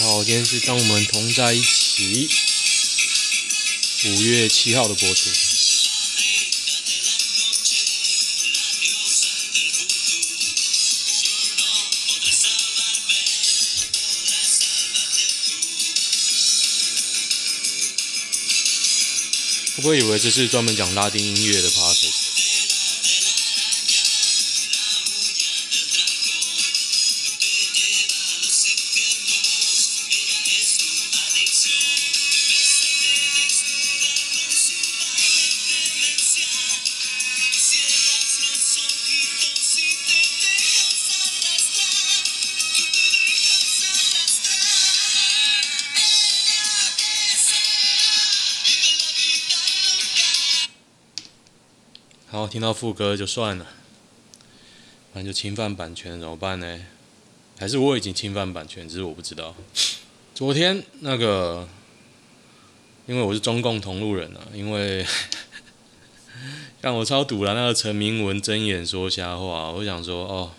家好，今天是当我们同在一起，五月七号的播出。会不会以为这是专门讲拉丁音乐的好，听到副歌就算了，反正就侵犯版权怎么办呢？还是我已经侵犯版权，只是我不知道。昨天那个，因为我是中共同路人啊，因为 让我超堵了那个陈明文睁眼说瞎话，我想说哦，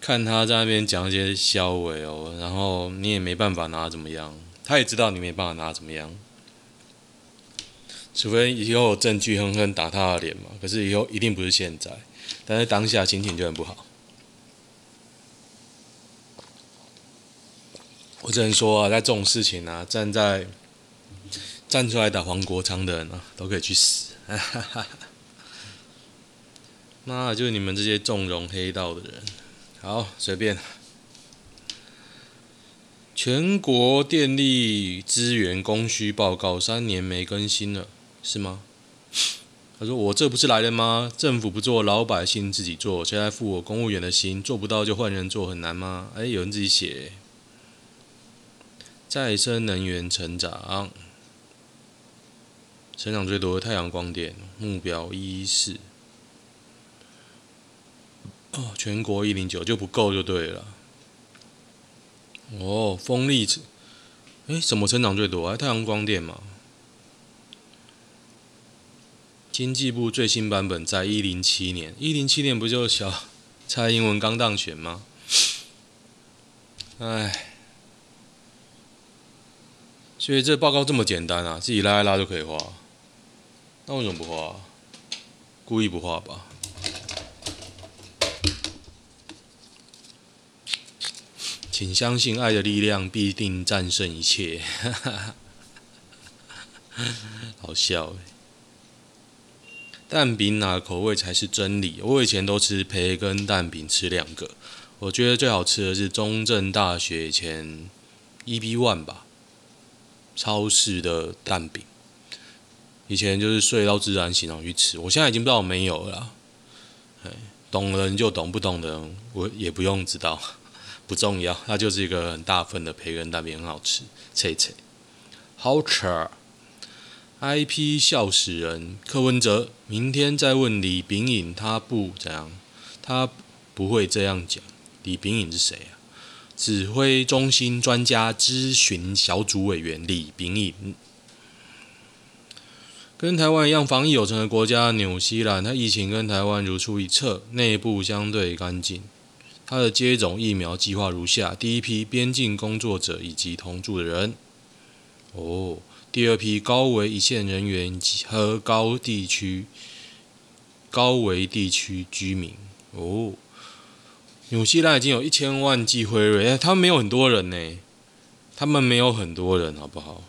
看他在那边讲一些消委哦，然后你也没办法拿怎么样，他也知道你没办法拿怎么样。除非以后有证据狠狠打他的脸嘛，可是以后一定不是现在，但是当下心情就很不好。我只能说啊，在这种事情啊，站在站出来打黄国昌的人啊，都可以去死！哈哈哈。妈的，就是你们这些纵容黑道的人。好，随便。全国电力资源供需报告三年没更新了。是吗？他说：“我这不是来了吗？政府不做，老百姓自己做。谁来付我公务员的心？做不到就换人做，很难吗？”哎，有人自己写。再生能源成长，成长最多的太阳光电，目标一一四。哦，全国一零九就不够就对了。哦，风力，哎，什么成长最多？哎，太阳光电嘛。经济部最新版本在一零七年，一零七年不就小蔡英文刚当选吗？哎，所以这报告这么简单啊，自己拉一拉就可以画，那为什么不画？故意不画吧？请相信爱的力量必定战胜一切，好笑。蛋饼哪个口味才是真理？我以前都吃培根蛋饼，吃两个。我觉得最好吃的是中正大学前 EB One 吧，超市的蛋饼。以前就是睡到自然醒，然后去吃。我现在已经不知道我没有了。懂的人就懂，不懂的人我也不用知道，不重要。它就是一个很大份的培根蛋饼，很好吃，脆脆，好吃。IP 笑死人，柯文哲明天再问李炳颖，他不怎样，他不会这样讲。李炳颖是谁啊？指挥中心专家咨询小组委员李炳颖。跟台湾一样防疫有成的国家纽西兰，它疫情跟台湾如出一辙，内部相对干净。它的接种疫苗计划如下：第一批边境工作者以及同住的人。哦。第二批高危一线人员和高地区、高危地区居民哦，纽西兰已经有一千万剂辉瑞，哎，他们没有很多人呢，他们没有很多人，好不好？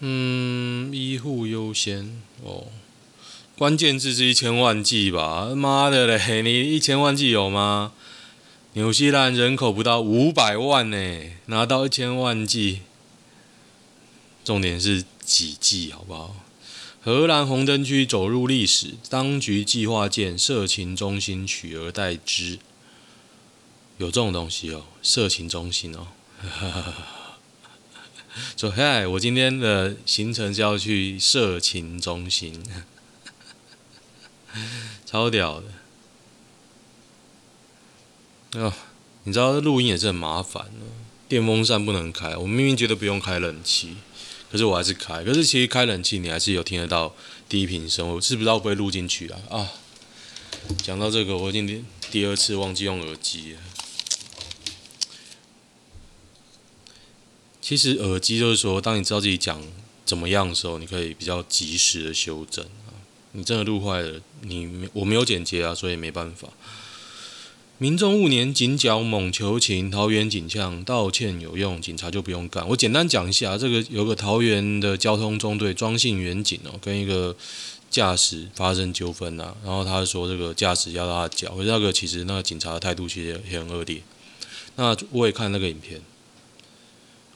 嗯，医护优先哦。关键字是一千万计吧？妈的嘞，你一千万计有吗？纽西兰人口不到五百万呢，拿到一千万计，重点是几计好不好？荷兰红灯区走入历史，当局计划建色情中心取而代之。有这种东西哦，色情中心哦。说嗨，我今天的行程是要去色情中心。超屌的！哦，你知道录音也是很麻烦的，电风扇不能开。我明明觉得不用开冷气，可是我还是开。可是其实开冷气，你还是有听得到低频声，我是不知道会不会录进去啊？啊，讲到这个，我已经第二次忘记用耳机了。其实耳机就是说，当你知道自己讲怎么样的时候，你可以比较及时的修正。你真的录坏了，你我没有剪接啊，所以没办法。民众误年警角猛求情，桃园警呛道歉有用，警察就不用干。我简单讲一下，这个有个桃园的交通中队庄姓远警哦，跟一个驾驶发生纠纷呐，然后他说这个驾驶压到他脚，那个其实那个警察的态度其实也很恶劣。那我也看那个影片。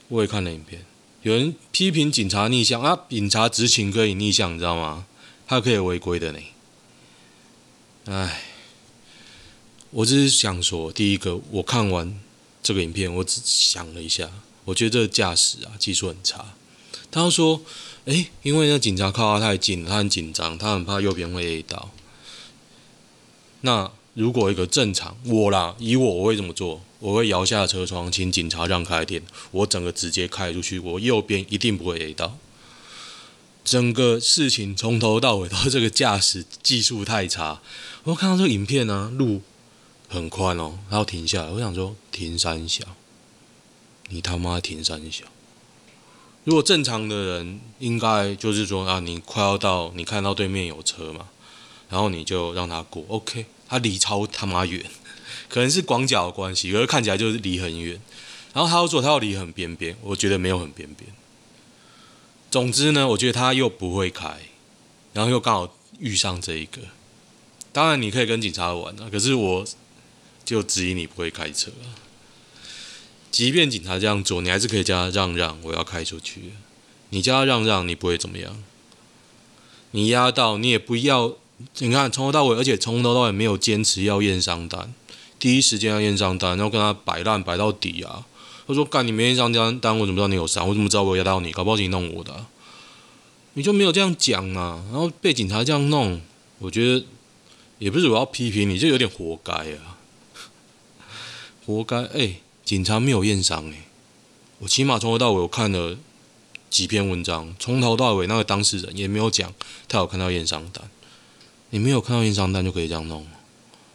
我也看了影片，有人批评警察逆向啊，警察执勤可以逆向，你知道吗？他可以违规的呢。唉，我只是想说，第一个，我看完这个影片，我只想了一下，我觉得这个驾驶啊技术很差。他说，诶，因为那警察靠他太近，他很紧张，他很怕右边会 A 到。那如果一个正常我啦，以我我会怎么做？我会摇下车窗，请警察让开点，我整个直接开出去，我右边一定不会 A 到。整个事情从头到尾都这个驾驶技术太差。我看到这个影片呢、啊，路很宽哦，然后停下来，我想说停三小，你他妈停三小。如果正常的人，应该就是说啊，你快要到，你看到对面有车嘛，然后你就让他过，OK，他离超他妈远。可能是广角的关系，可是看起来就是离很远。然后他要做，他要离很边边，我觉得没有很边边。总之呢，我觉得他又不会开，然后又刚好遇上这一个。当然你可以跟警察玩啊，可是我就质疑你不会开车啊。即便警察这样做，你还是可以叫他让让，我要开出去。你叫他让让，你不会怎么样。你压到，你也不要。你看从头到尾，而且从头到尾没有坚持要验伤单。第一时间要验伤单，然后跟他摆烂摆到底啊！他说：“干，你没验伤单，单我怎么知道你有伤？我怎么知道我压到你？搞不好你弄我的，你就没有这样讲啊！然后被警察这样弄，我觉得也不是我要批评你，就有点活该啊！活该！哎、警察没有验伤哎，我起码从头到尾我看了几篇文章，从头到尾那个当事人也没有讲他有看到验伤单，你没有看到验伤单就可以这样弄。”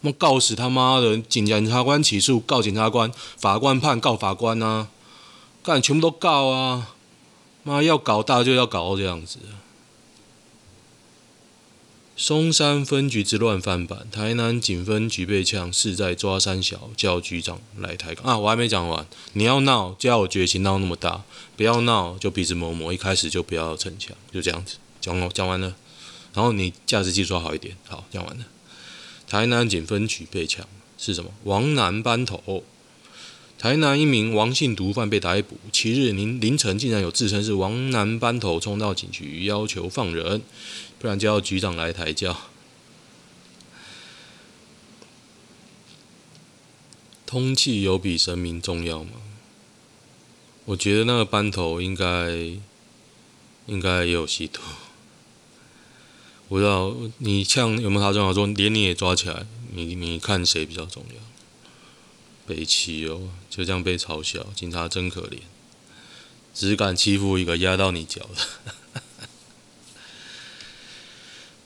我告死他妈的！警察官起诉告检察官，法官判告法官啊！干全部都告啊！妈要搞大就要搞这样子。松山分局之乱翻版，台南警分局被呛，是在抓三小，叫局长来抬杠啊！我还没讲完，你要闹就要我决心闹那么大，不要闹就鼻子摸摸，一开始就不要逞强，就这样子讲讲完了。然后你驾驶技术好一点，好讲完了。台南警分局被抢是什么？王男班头，台南一名王姓毒贩被逮捕。七日凌凌晨，竟然有自称是王男班头冲到警局要求放人，不然就要局长来抬轿。通气有比神明重要吗？我觉得那个班头应该应该也有吸毒。不知道你像有没有他重要？说连你也抓起来，你你看谁比较重要？北七哦，就这样被嘲笑，警察真可怜，只敢欺负一个压到你脚的。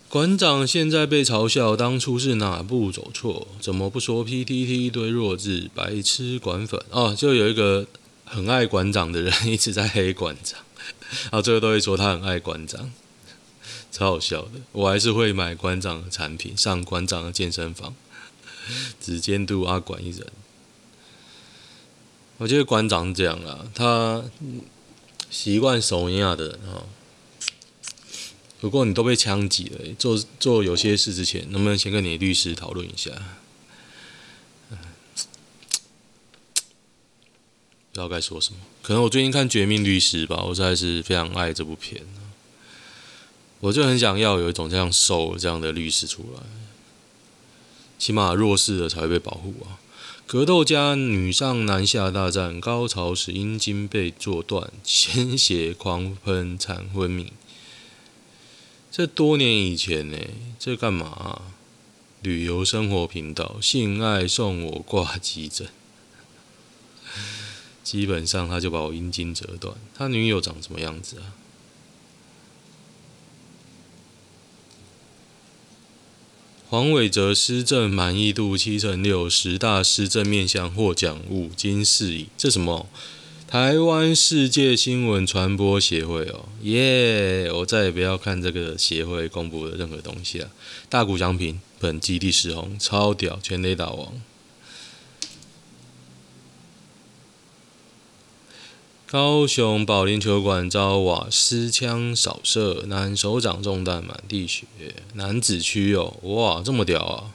馆长现在被嘲笑，当初是哪步走错？怎么不说 PTT 一堆弱智白痴管粉？哦，就有一个很爱馆长的人 一直在黑馆长，然后最后都会说他很爱馆长。超好笑的，我还是会买馆长的产品，上馆长的健身房，只监督阿管一人。我觉得馆长是这样啊，他习惯守营亚的人啊。不过你都被枪击了，做做有些事之前，能不能先跟你律师讨论一下？不知道该说什么，可能我最近看《绝命律师》吧，我实在是非常爱这部片。我就很想要有一种像兽这样的律师出来，起码弱势的才会被保护啊！格斗家女上男下大战，高潮时阴茎被做断，鲜血狂喷，惨昏迷。这多年以前呢？这干嘛？旅游生活频道，性爱送我挂急诊，基本上他就把我阴茎折断。他女友长什么样子啊？黄伟哲施政满意度七成六，十大施政面向获奖五金四乙。这什么？台湾世界新闻传播协会哦，耶！我再也不要看这个协会公布的任何东西了。大鼓奖品本基地失红，超屌，全雷打王。高雄保龄球馆遭瓦斯枪扫射，男手掌中弹满地血。男子区哦，哇，这么屌啊！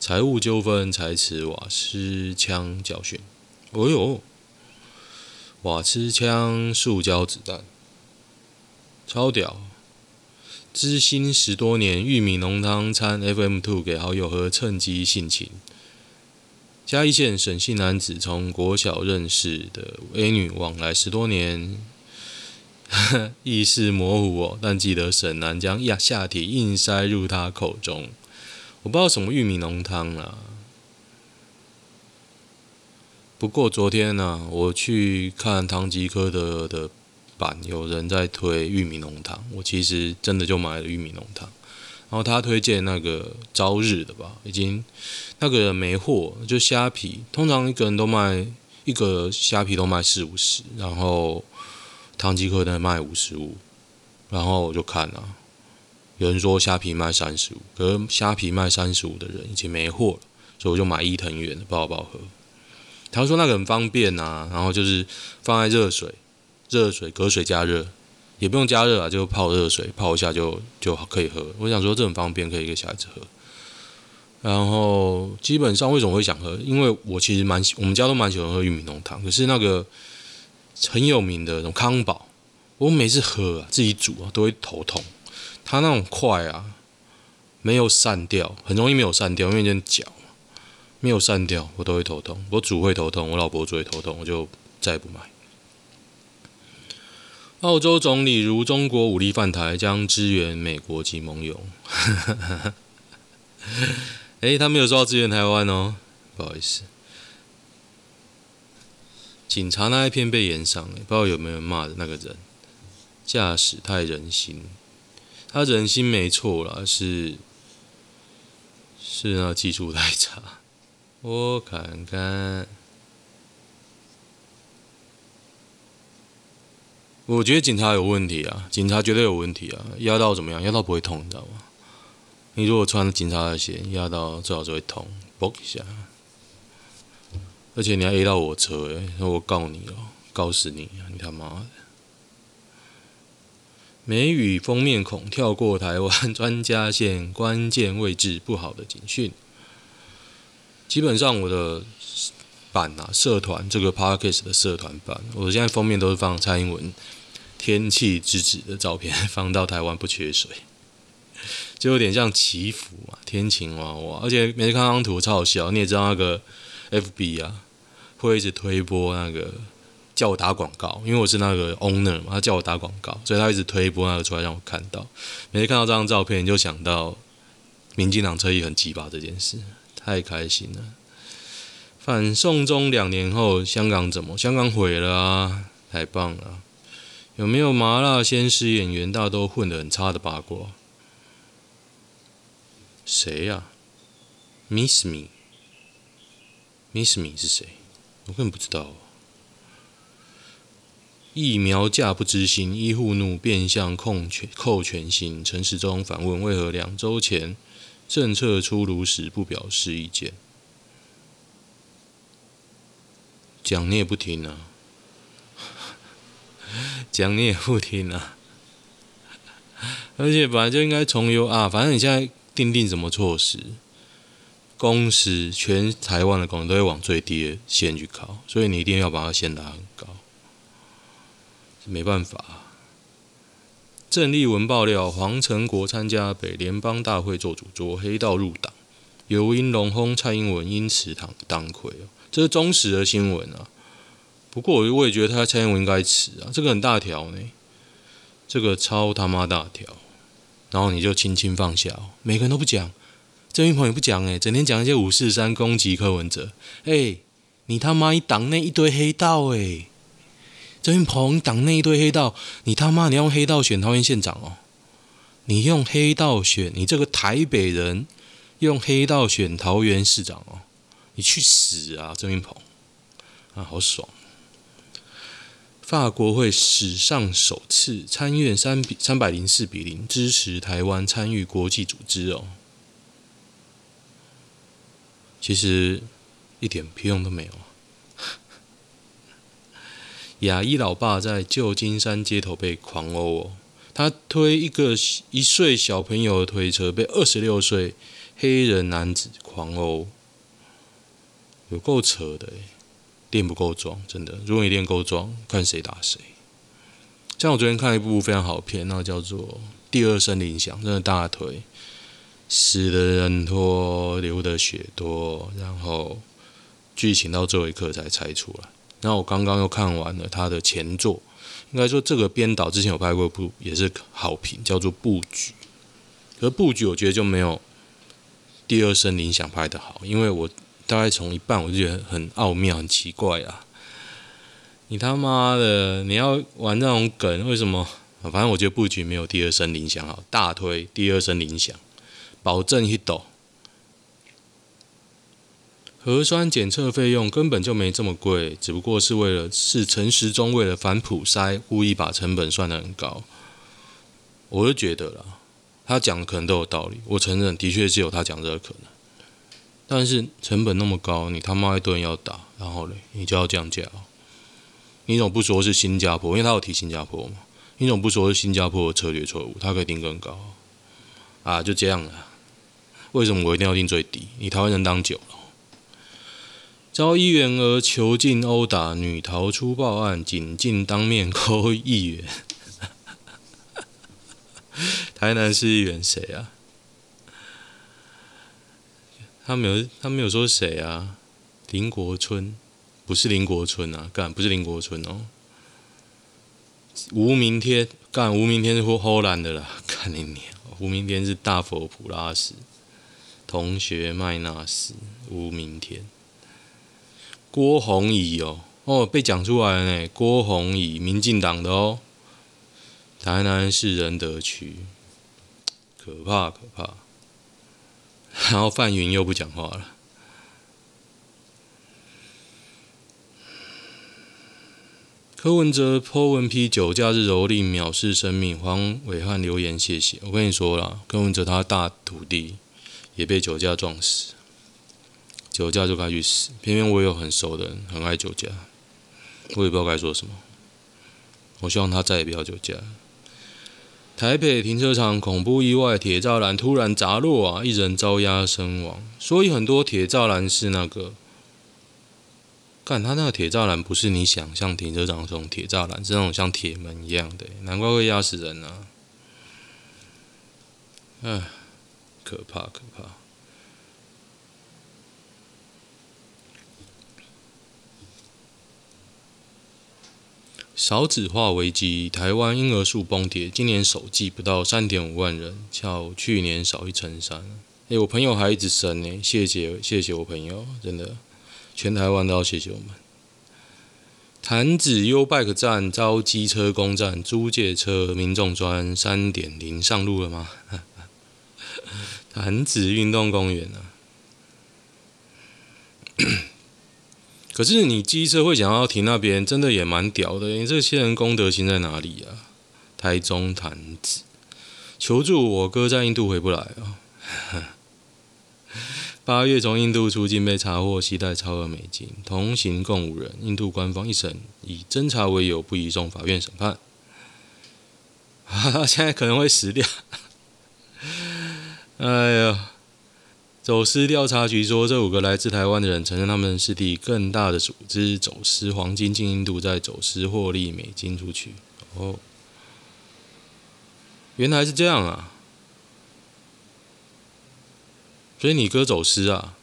财务纠纷才持瓦斯枪教训。哦呦，瓦斯枪、塑胶子弹，超屌！知心十多年，玉米浓汤掺 FM Two 给好友喝，趁机性侵。嘉义县沈姓男子从国小认识的 A 女往来十多年，意识模糊哦，但记得沈男将呀下体硬塞入他口中。我不知道什么玉米浓汤啊。不过昨天呢、我去看唐吉诃德的版，有人在推玉米浓汤，我其实真的就买了玉米浓汤。然后他推荐那个朝日的吧，已经那个人没货，就虾皮，通常一个人都卖一个虾皮都卖四五十，然后汤吉诃德卖五十五，然后我就看了，有人说虾皮卖三十五，可是虾皮卖三十五的人已经没货了，所以我就买伊藤园的，不好不好喝。他说那个很方便啊，然后就是放在热水，热水隔水加热。也不用加热啊，就泡热水泡一下就就可以喝。我想说这很方便，可以给小孩子喝。然后基本上为什么会想喝？因为我其实蛮喜，我们家都蛮喜欢喝玉米浓汤。可是那个很有名的那种康宝，我每次喝啊，自己煮啊，都会头痛。它那种块啊，没有散掉，很容易没有散掉，因为有点搅，没有散掉，我都会头痛。我煮会头痛，我老婆煮会头痛，我就再也不买。澳洲总理如中国武力犯台，将支援美国及盟友。哎，他没有说要支援台湾哦，不好意思。警察那一片被炎上，不知道有没有骂的那个人，驾驶太人心，他人心没错啦，是是那技术太差。我看看。我觉得警察有问题啊，警察绝对有问题啊，压到怎么样？压到不会痛，你知道吗？你如果穿警察的鞋，压到最好就会痛，嘣一下。而且你还 A 到我车，诶，那我告你哦，告死你啊！你他妈的！梅雨封面孔跳过台湾专家线关键位置不好的警讯。基本上我的版啊，社团这个 Podcast 的社团版，我现在封面都是放蔡英文天气之子的照片，放到台湾不缺水，就有点像祈福嘛，天晴娃娃。而且每次看那张图超好笑，你也知道那个 FB 啊，会一直推播那个叫我打广告，因为我是那个 owner 嘛，他叫我打广告，所以他一直推播那个出来让我看到。每次看到这张照片，就想到民进党侧翼很鸡巴这件事，太开心了。反送中两年后，香港怎么？香港毁了啊！太棒了！有没有麻辣鲜师演员大都混得很差的八卦？谁呀？Miss Me？Miss Me 是谁？我根本不知道。疫苗价不知心，医护怒变相控权扣权薪。陈时中反问：为何两周前政策出炉时不表示意见？讲你也不听啊，讲你也不听啊，而且本来就应该从优啊，反正你现在定定什么措施，工时全台湾的工人都会往最低的线去考，所以你一定要把它线拉很高，没办法。啊郑丽文爆料，黄成国参加北联邦大会做主桌，黑道入党，刘英龙轰蔡英文因此当当魁。这是忠实的新闻啊，不过我我也觉得他蔡英文应该辞啊，这个很大条呢，这个超他妈大条，然后你就轻轻放下哦，每个人都不讲，郑云鹏也不讲诶，整天讲一些五四三攻击柯文哲，诶，你他妈一党内一堆黑道诶，郑云鹏党内一堆黑道，你他妈你用黑道选桃园县长哦，你用黑道选你这个台北人。用黑道选桃园市长哦，你去死啊，郑云鹏啊，好爽！法国会史上首次参院三比三百零四比零支持台湾参与国际组织哦，其实一点屁用都没有。亚裔老爸在旧金山街头被狂殴哦，他推一个一岁小朋友的推车，被二十六岁黑人男子狂殴，有够扯的诶，练不够壮，真的。如果你练够壮，看谁打谁。像我昨天看一部非常好片，那叫做《第二声铃响》，真的大腿，死的人多，流的血多，然后剧情到最后一刻才猜出来。那我刚刚又看完了他的前作，应该说这个编导之前有拍过一部也是好评，叫做《布局》。可是《布局》我觉得就没有《第二声铃响》拍得好，因为我大概从一半我就觉得很奥妙、很奇怪啊！你他妈的，你要玩那种梗，为什么？反正我觉得《布局》没有《第二声铃响》好，大推《第二声铃响》，保证一抖。核酸检测费用根本就没这么贵，只不过是为了是陈时中为了反普筛，故意把成本算得很高。我就觉得啦，他讲的可能都有道理，我承认的确是有他讲这个可能。但是成本那么高，你他妈一顿要打，然后嘞，你就要降价。你怎么不说是新加坡？因为他有提新加坡嘛。你怎么不说是新加坡的策略错误？他可以定更高啊，就这样了。为什么我一定要定最低？你台湾人当久了。遭议员而囚禁殴打，女逃出报案，警进当面抠议员。台南市议员谁啊？他没有，他没有说谁啊？林国春，不是林国春啊，干不是林国春哦。吴明天干吴明天是荷兰的啦，干你娘，吴明天是大佛普拉斯同学麦纳斯，吴明天。郭宏仪哦，哦，被讲出来了呢。郭宏仪，民进党的哦，台南市仁德区，可怕可怕。然后范云又不讲话了。柯文哲 po 文批酒驾是蹂躏藐视生命，黄伟汉留言谢谢。我跟你说了，柯文哲他大徒弟也被酒驾撞死。酒驾就该去死，偏偏我有很熟的人很爱酒驾，我也不知道该说什么。我希望他再也不要酒驾。台北停车场恐怖意外，铁栅栏突然砸落啊，一人遭压身亡。所以很多铁栅栏是那个，看他那个铁栅栏不是你想象停车场那种铁栅栏，是那种像铁门一样的，难怪会压死人啊！唉，可怕可怕。少子化危机，台湾婴儿数崩跌，今年首季不到三点五万人，较去年少一成三。哎，我朋友还一直生呢，谢谢谢谢我朋友，真的，全台湾都要谢谢我们。潭子 U Bike 站招机车攻占，租借车民众专三点零上路了吗？潭子运动公园啊。可是你机车会想要停那边，真的也蛮屌的。你这些人公德心在哪里啊？台中潭子求助，我哥在印度回不来啊。八月从印度出境被查获携带超额美金，同行共五人。印度官方一审以侦查为由不移送法院审判。哈 哈现在可能会死掉。哎呀。走私调查局说，这五个来自台湾的人承认，他们是替更大的组织走私黄金进印度，再走私获利美金出去。哦，原来是这样啊！所以你哥走私啊？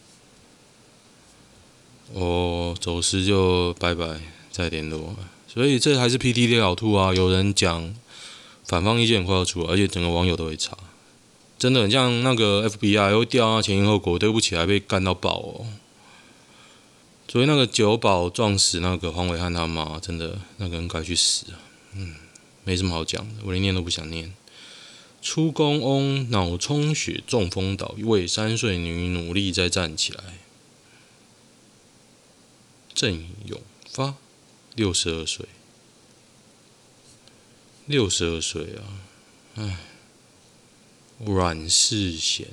哦，走私就拜拜，再联络。所以这还是 PTT 老兔啊！有人讲反方意见快要出，而且整个网友都会查。真的很像那个 FBI 会调啊，前因后果，对不起，还被干到爆哦。所以那个酒保撞死那个黄伟汉他妈，真的那个人该去死啊。嗯，没什么好讲的，我连念都不想念。出公翁脑充血中风倒，为三岁女努力再站起来。郑永发，六十二岁，六十二岁啊，唉，阮世贤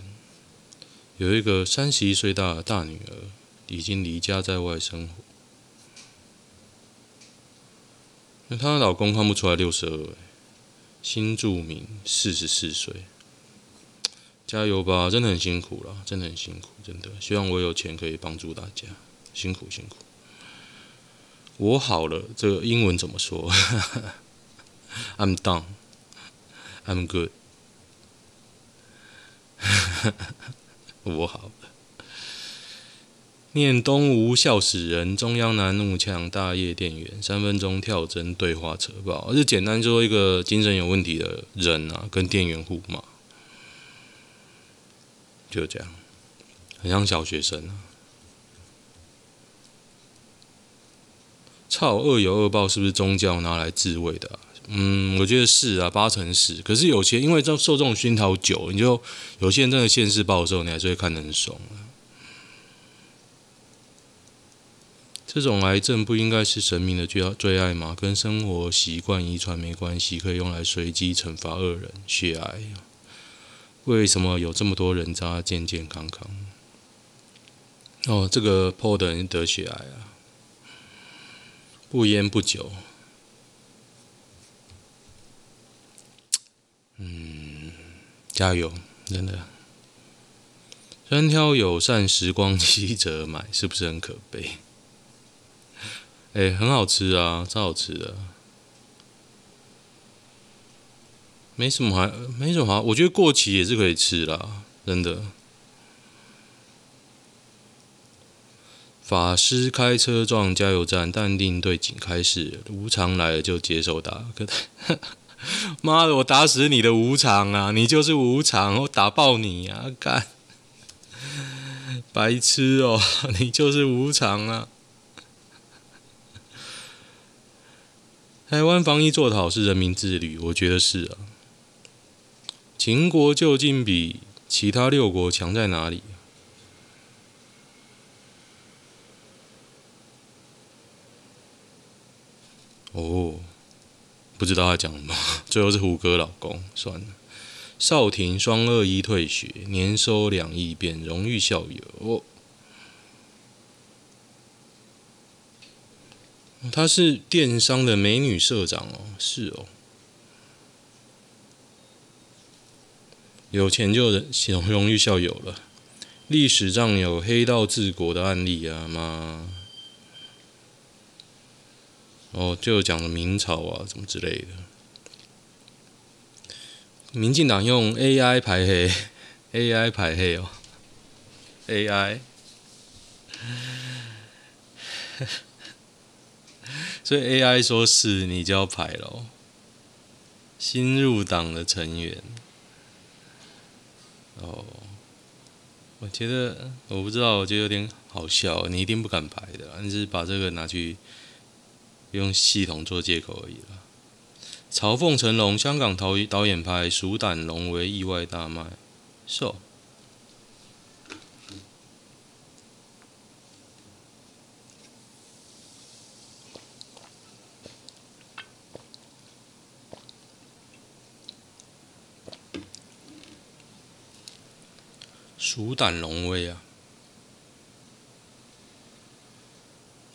有一个三十一岁大的大女儿，已经离家在外生活。那她的老公看不出来六十二，新住民四十四岁，加油吧，真的很辛苦了，真的很辛苦，真的。希望我有钱可以帮助大家，辛苦辛苦。我好了，这个英文怎么说？I'm done. I'm good. 我好。念东吴笑死人，中央南怒呛大业店员，三分钟跳针对话扯爆，就简单说一个精神有问题的人啊，跟店员互骂，就这样，很像小学生啊。操，恶有恶报是不是宗教拿来自卫的？嗯，我觉得是啊，八成是。可是有些因为受这种熏陶久，你就有些人真的现世报的时候，你还是会看得很爽啊。这种癌症不应该是神明的最最爱吗？跟生活习惯遗传没关系，可以用来随机惩罚恶人。血癌，为什么有这么多人渣健健康康？哦，这个破的人得血癌啊！不烟不酒，嗯，加油，真的。专挑友善时光机者买，是不是很可悲？哎、很好吃啊，超好吃的。没什么还没什么好，我觉得过期也是可以吃啦，真的。法师开车撞加油站，淡定对警开示：无常来了就接受打。妈的，我打死你的无常啊！你就是无常，我打爆你啊！干，白痴哦，你就是无常啊！台湾防疫做得好是人民自律，我觉得是啊。秦国究竟比其他六国强在哪里？哦，不知道他讲什么，最后是胡歌老公，算了。少廷双二一退学，年收两亿变荣誉校友。他是电商的美女社长哦，是哦。有钱就荣荣誉校友了。历史上有黑道治国的案例啊吗？哦，就讲了明朝啊，什么之类的。民进党用 AI 排黑，AI 排黑哦，AI。所以 AI 说是你就要排咯。新入党的成员，哦，我觉得我不知道，我觉得有点好笑，你一定不敢排的，你只是把这个拿去。用系统做借口而已了。嘲讽成龙，香港导导演拍《鼠胆龙威》意外大卖，是哦。鼠胆龙威啊。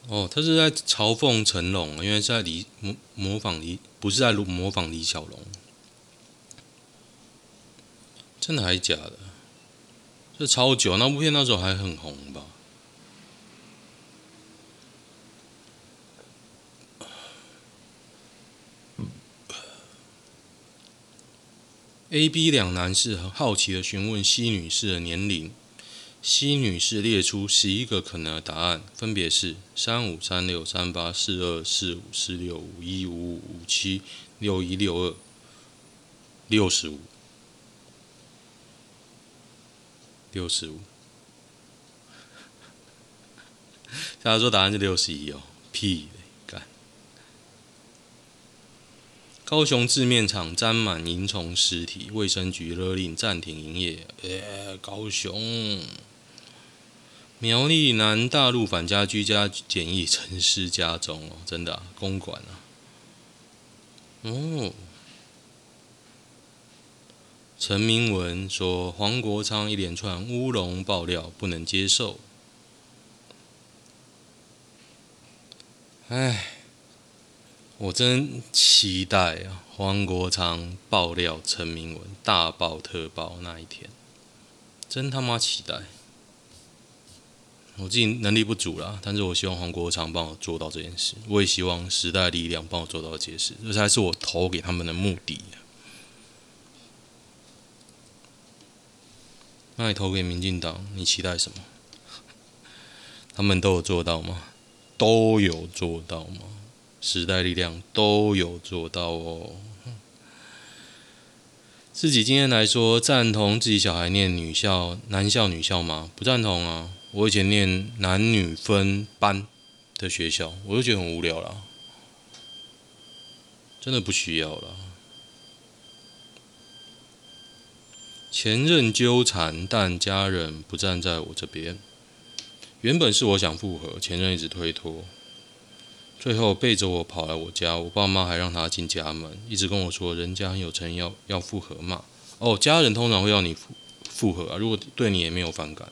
哦，他是在嘲讽成龙，因为是在李模模仿李，不是在模仿李小龙。真的还是假的？这超久，那部片那时候还很红吧？A、B 两男士很好奇的询问 C 女士的年龄。西女士列出十一个可能的答案，分别是三五三六三八四二四五四六五一五五五七六一六二六十五六十五。他说答案是六十一哦，屁嘞，干！高雄制面厂沾满蝇虫尸体，卫生局勒令暂停营业。哎，高雄。苗栗南大陆返家居家检疫，陈尸家中哦，真的、啊、公馆啊。哦。陈明文说：“黄国昌一连串乌龙爆料，不能接受。”哎，我真期待啊！黄国昌爆料陈明文大爆特爆那一天，真他妈期待！我自己能力不足啦，但是我希望黄国昌帮我做到这件事。我也希望时代力量帮我做到这件事，这才是我投给他们的目的。那你投给民进党，你期待什么？他们都有做到吗？都有做到吗？时代力量都有做到哦。自己今天来说，赞同自己小孩念女校、男校、女校吗？不赞同啊！我以前念男女分班的学校，我就觉得很无聊了，真的不需要了。前任纠缠，但家人不站在我这边。原本是我想复合，前任一直推脱，最后背着我跑来我家，我爸妈还让他进家门，一直跟我说人家很有诚意，要要复合嘛。哦，家人通常会要你复复合啊，如果对你也没有反感，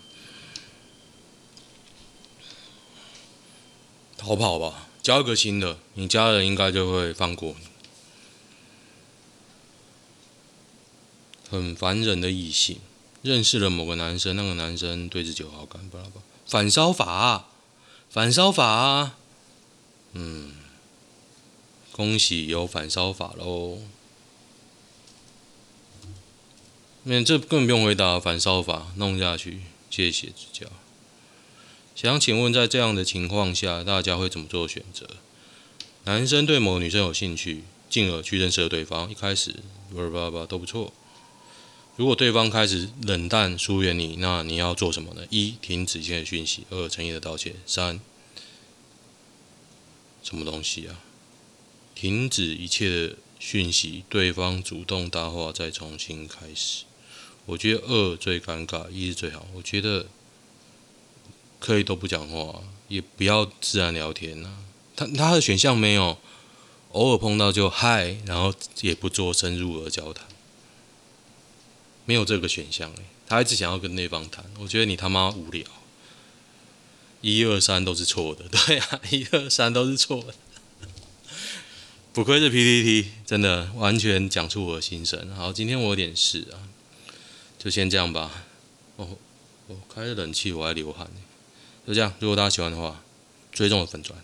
逃跑吧，交一个新的，你家人应该就会放过你。很烦人的异性，认识了某个男生，那个男生对自己有好感，巴拉巴，反烧法，反烧法，嗯，恭喜有反烧法喽。那这根本不用回答，反烧法弄下去，谢谢指教。想请问，在这样的情况下，大家会怎么做选择？男生对某个女生有兴趣，进而去认识了对方，一开始巴拉巴拉都不错。如果对方开始冷淡疏远你，那你要做什么呢？一、停止一切讯息；二、诚意的道歉；三、什么东西啊？停止一切的讯息，对方主动搭话，再重新开始。我觉得二最尴尬，一是最好。我觉得可以都不讲话，也不要自然聊天啊。他他的选项没有，偶尔碰到就嗨，然后也不做深入的交谈。没有这个选项，他一直想要跟对方谈，我觉得你他妈无聊，一二三都是错的，对啊，一二三都是错的，不愧是 PPT，真的完全讲出我的心声。好，今天我有点事啊，就先这样吧。哦，我开着冷气我还流汗，就这样。如果大家喜欢的话，追踪我粉砖。